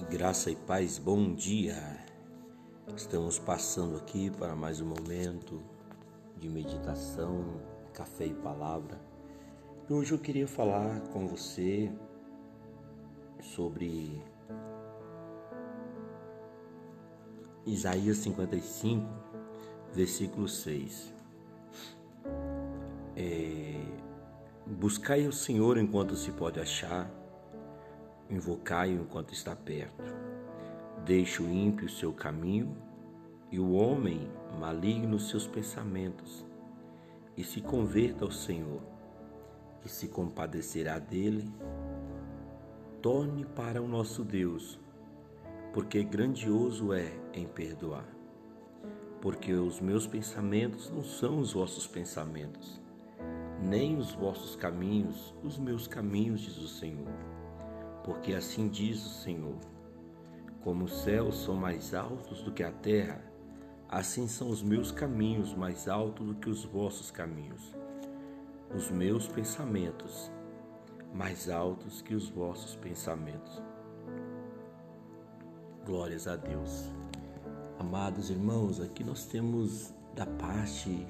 Graça e paz, bom dia. Estamos passando aqui para mais um momento de meditação, café e palavra. Hoje eu queria falar com você sobre Isaías 55, versículo 6. É, Buscai o Senhor enquanto se pode achar invocai-o enquanto está perto. Deixe o ímpio seu caminho e o homem maligno seus pensamentos, e se converta ao Senhor, que se compadecerá dele. Torne para o nosso Deus, porque grandioso é em perdoar. Porque os meus pensamentos não são os vossos pensamentos, nem os vossos caminhos os meus caminhos, diz o Senhor porque assim diz o Senhor: Como os céus são mais altos do que a terra, assim são os meus caminhos mais altos do que os vossos caminhos, os meus pensamentos mais altos que os vossos pensamentos. Glórias a Deus. Amados irmãos, aqui nós temos da parte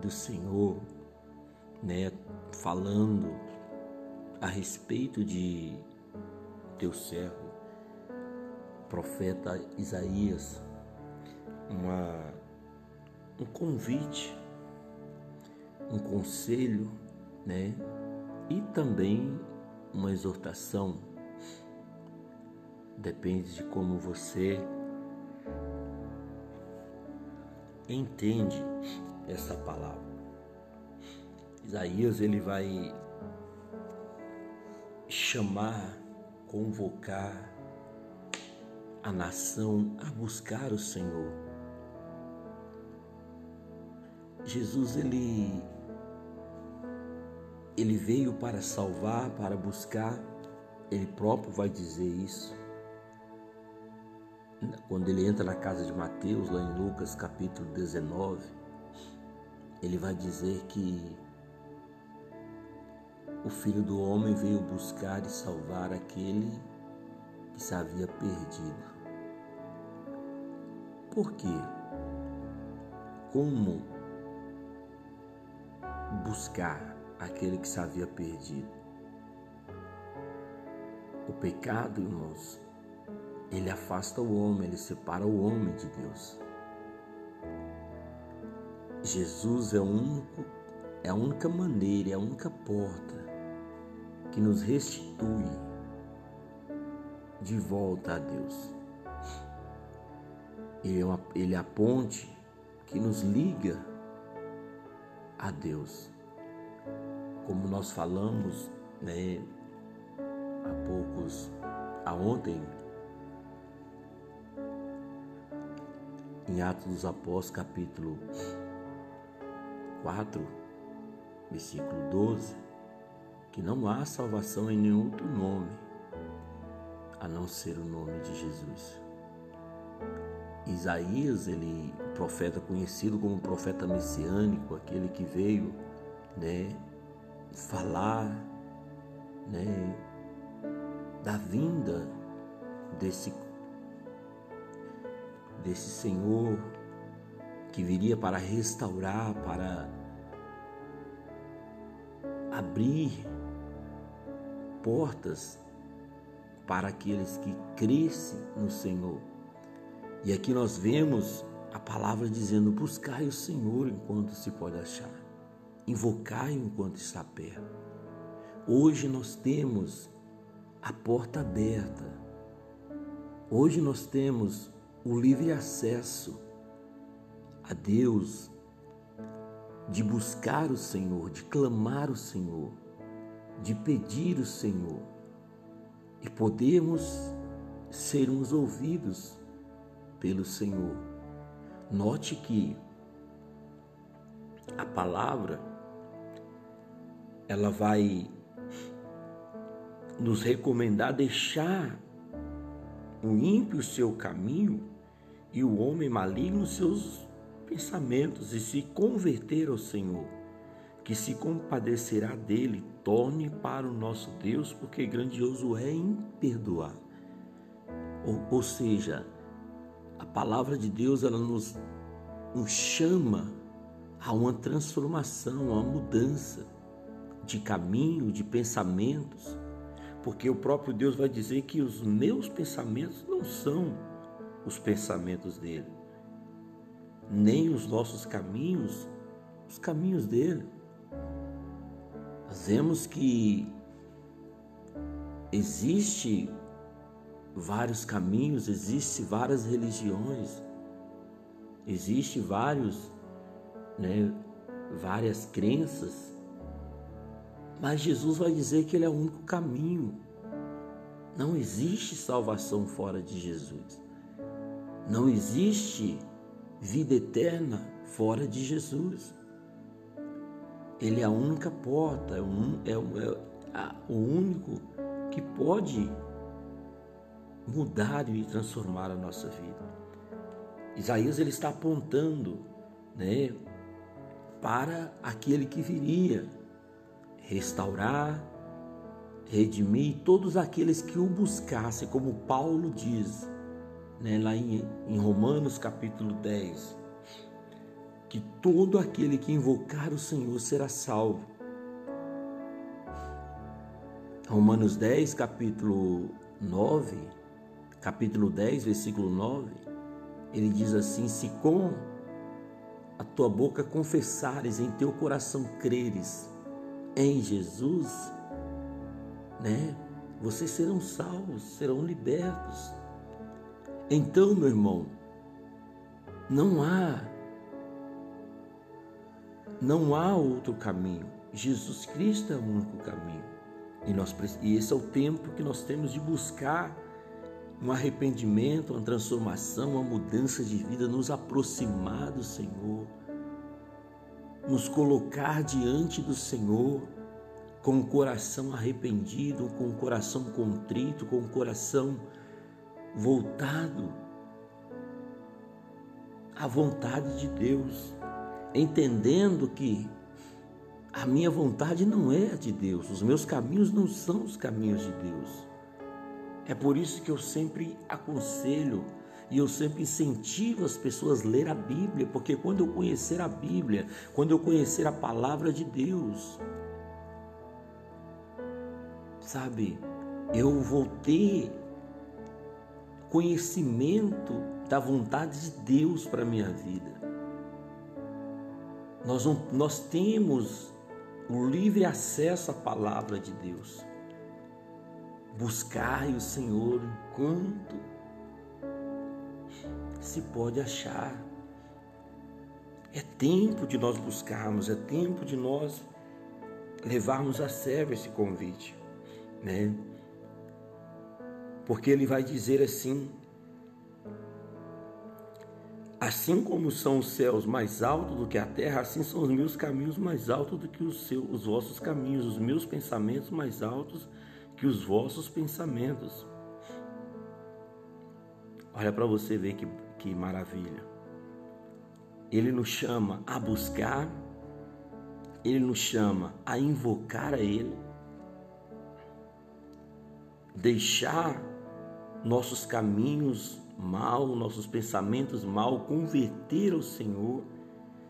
do Senhor, né, falando a respeito de teu servo, profeta Isaías, uma, um convite, um conselho, né? E também uma exortação. Depende de como você entende essa palavra. Isaías ele vai chamar convocar a nação a buscar o Senhor. Jesus ele ele veio para salvar, para buscar, ele próprio vai dizer isso. Quando ele entra na casa de Mateus, lá em Lucas capítulo 19, ele vai dizer que o Filho do Homem veio buscar e salvar aquele que se havia perdido. Por quê? Como buscar aquele que se havia perdido? O pecado, irmãos, ele afasta o homem, ele separa o homem de Deus. Jesus é, único, é a única maneira, é a única porta que nos restitui de volta a Deus. Ele é, uma, ele é a ponte que nos liga a Deus. Como nós falamos, né, há poucos, há ontem, em Atos dos Apóstolos, capítulo 4, versículo 12, que não há salvação em nenhum outro nome a não ser o nome de Jesus. Isaías, ele, profeta conhecido como profeta messiânico, aquele que veio, né, falar, né, da vinda desse desse Senhor que viria para restaurar, para abrir portas para aqueles que crescem no Senhor. E aqui nós vemos a palavra dizendo: buscai o Senhor enquanto se pode achar, invocai enquanto está perto. Hoje nós temos a porta aberta. Hoje nós temos o livre acesso a Deus, de buscar o Senhor, de clamar o Senhor de pedir o Senhor e podemos sermos ouvidos pelo Senhor. Note que a palavra ela vai nos recomendar deixar o ímpio o seu caminho e o homem maligno seus pensamentos e se converter ao Senhor que se compadecerá dele, torne para o nosso Deus, porque grandioso é em perdoar. Ou, ou seja, a palavra de Deus ela nos, nos chama a uma transformação, a uma mudança de caminho, de pensamentos, porque o próprio Deus vai dizer que os meus pensamentos não são os pensamentos dele, nem os nossos caminhos, os caminhos dele. Nós vemos que existe vários caminhos, existe várias religiões, existe vários, né, várias crenças, mas Jesus vai dizer que ele é o único caminho. Não existe salvação fora de Jesus. Não existe vida eterna fora de Jesus. Ele é a única porta, é o, é, é o único que pode mudar e transformar a nossa vida. Isaías ele está apontando, né, para aquele que viria restaurar, redimir todos aqueles que o buscassem, como Paulo diz, né, lá em, em Romanos capítulo 10, que todo aquele que invocar o Senhor será salvo. Romanos 10, capítulo 9, capítulo 10, versículo 9, ele diz assim: Se com a tua boca confessares, em teu coração creres em Jesus, né? Vocês serão salvos, serão libertos. Então, meu irmão, não há não há outro caminho. Jesus Cristo é o único caminho. E, nós, e esse é o tempo que nós temos de buscar um arrependimento, uma transformação, uma mudança de vida, nos aproximar do Senhor, nos colocar diante do Senhor com o coração arrependido, com o coração contrito, com o coração voltado à vontade de Deus, entendendo que a minha vontade não é a de Deus, os meus caminhos não são os caminhos de Deus. É por isso que eu sempre aconselho e eu sempre incentivo as pessoas a ler a Bíblia, porque quando eu conhecer a Bíblia, quando eu conhecer a palavra de Deus, sabe, eu vou ter conhecimento da vontade de Deus para minha vida. Nós, não, nós temos o livre acesso à palavra de Deus. Buscai o Senhor enquanto se pode achar. É tempo de nós buscarmos, é tempo de nós levarmos a sério esse convite, né? Porque ele vai dizer assim: Assim como são os céus mais altos do que a terra, assim são os meus caminhos mais altos do que os, seus, os vossos caminhos, os meus pensamentos mais altos que os vossos pensamentos. Olha para você ver que, que maravilha. Ele nos chama a buscar, ele nos chama a invocar a Ele, deixar nossos caminhos mal, nossos pensamentos mal, converter ao Senhor,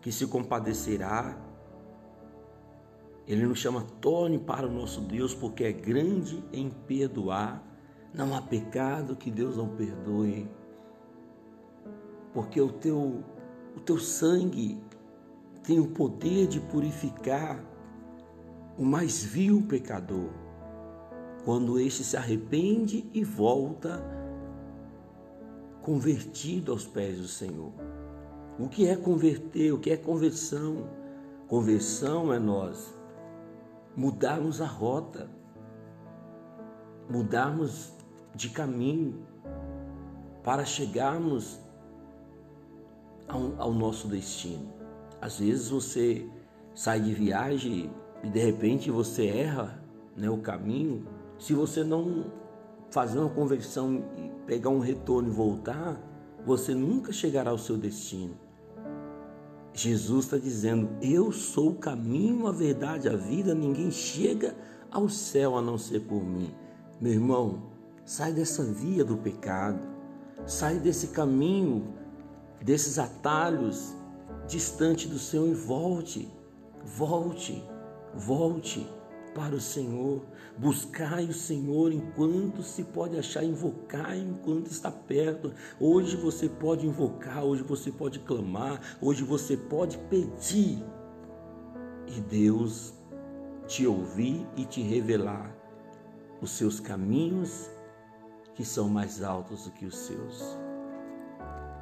que se compadecerá. Ele nos chama, torne para o nosso Deus, porque é grande em perdoar. Não há pecado que Deus não perdoe. Porque o teu, o teu sangue tem o poder de purificar o mais vil pecador, quando este se arrepende e volta convertido aos pés do Senhor. O que é converter? O que é conversão? Conversão é nós mudarmos a rota, mudarmos de caminho para chegarmos ao, ao nosso destino. Às vezes você sai de viagem e de repente você erra né, o caminho. Se você não fazer uma conversão e pegar um retorno e voltar, você nunca chegará ao seu destino. Jesus está dizendo: Eu sou o caminho, a verdade, a vida, ninguém chega ao céu a não ser por mim. Meu irmão, Sai dessa via do pecado. Sai desse caminho, desses atalhos distante do Senhor e volte. Volte, volte para o Senhor. Buscai o Senhor enquanto se pode achar, invocar enquanto está perto. Hoje você pode invocar, hoje você pode clamar, hoje você pode pedir. E Deus te ouvir e te revelar os seus caminhos que são mais altos do que os seus.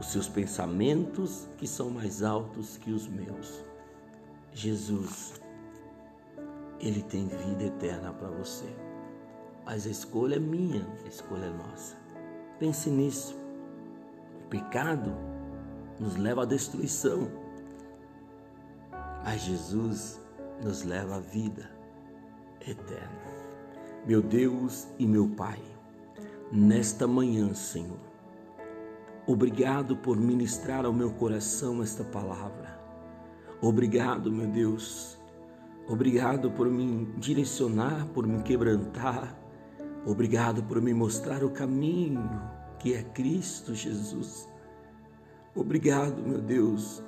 Os seus pensamentos que são mais altos que os meus. Jesus ele tem vida eterna para você. Mas a escolha é minha, a escolha é nossa. Pense nisso. O pecado nos leva à destruição, mas Jesus nos leva à vida eterna. Meu Deus e meu Pai, nesta manhã, Senhor, obrigado por ministrar ao meu coração esta palavra. Obrigado, meu Deus, Obrigado por me direcionar, por me quebrantar. Obrigado por me mostrar o caminho que é Cristo Jesus. Obrigado, meu Deus.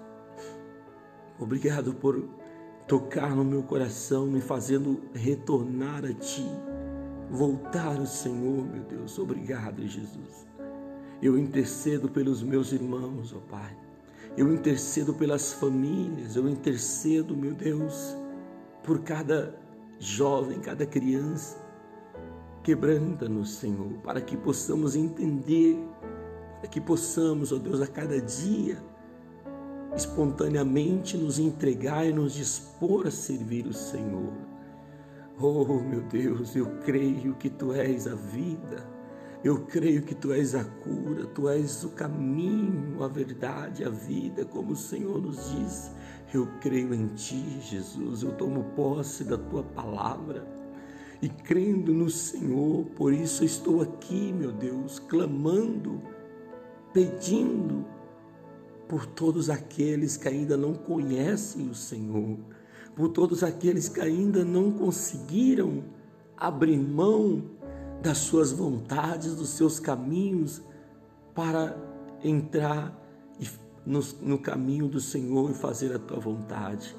Obrigado por tocar no meu coração, me fazendo retornar a Ti, voltar ao Senhor, meu Deus. Obrigado, Jesus. Eu intercedo pelos meus irmãos, ó Pai. Eu intercedo pelas famílias, eu intercedo, meu Deus por cada jovem, cada criança. Quebranta-nos, Senhor, para que possamos entender, para que possamos, ó Deus, a cada dia, espontaneamente nos entregar e nos dispor a servir o Senhor. Oh, meu Deus, eu creio que Tu és a vida. Eu creio que tu és a cura, tu és o caminho, a verdade, a vida, como o Senhor nos disse. Eu creio em ti, Jesus. Eu tomo posse da tua palavra e crendo no Senhor, por isso estou aqui, meu Deus, clamando, pedindo por todos aqueles que ainda não conhecem o Senhor, por todos aqueles que ainda não conseguiram abrir mão das suas vontades, dos seus caminhos, para entrar no, no caminho do Senhor e fazer a tua vontade.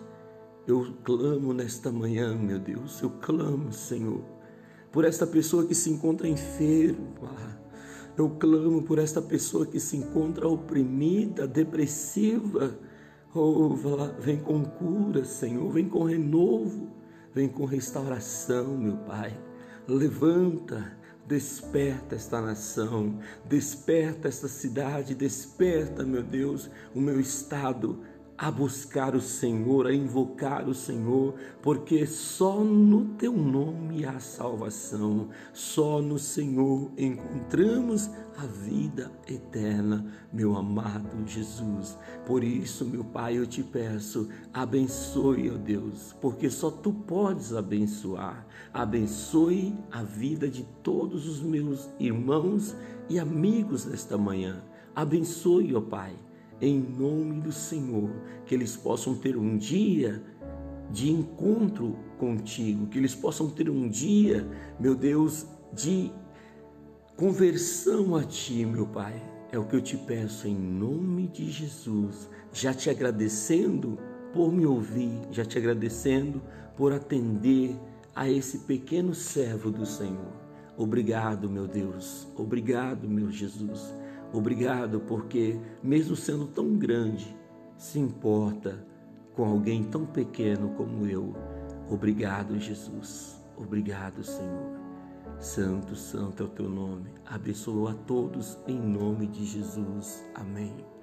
Eu clamo nesta manhã, meu Deus, eu clamo, Senhor, por esta pessoa que se encontra enferma. Eu clamo por esta pessoa que se encontra oprimida, depressiva. Oh, vem com cura, Senhor, vem com renovo, vem com restauração, meu Pai. Levanta, Desperta esta nação, desperta esta cidade, desperta, meu Deus, o meu estado a buscar o Senhor, a invocar o Senhor, porque só no teu nome há salvação, só no Senhor encontramos a vida eterna, meu amado Jesus. Por isso, meu Pai, eu te peço, abençoe, ó Deus, porque só tu podes abençoar. Abençoe a vida de todos os meus irmãos e amigos nesta manhã. Abençoe, ó Pai em nome do Senhor, que eles possam ter um dia de encontro contigo, que eles possam ter um dia, meu Deus, de conversão a ti, meu Pai. É o que eu te peço em nome de Jesus, já te agradecendo por me ouvir, já te agradecendo por atender a esse pequeno servo do Senhor. Obrigado, meu Deus. Obrigado, meu Jesus. Obrigado, porque, mesmo sendo tão grande, se importa com alguém tão pequeno como eu. Obrigado, Jesus. Obrigado, Senhor. Santo, santo é o teu nome. Abençoa a todos em nome de Jesus. Amém.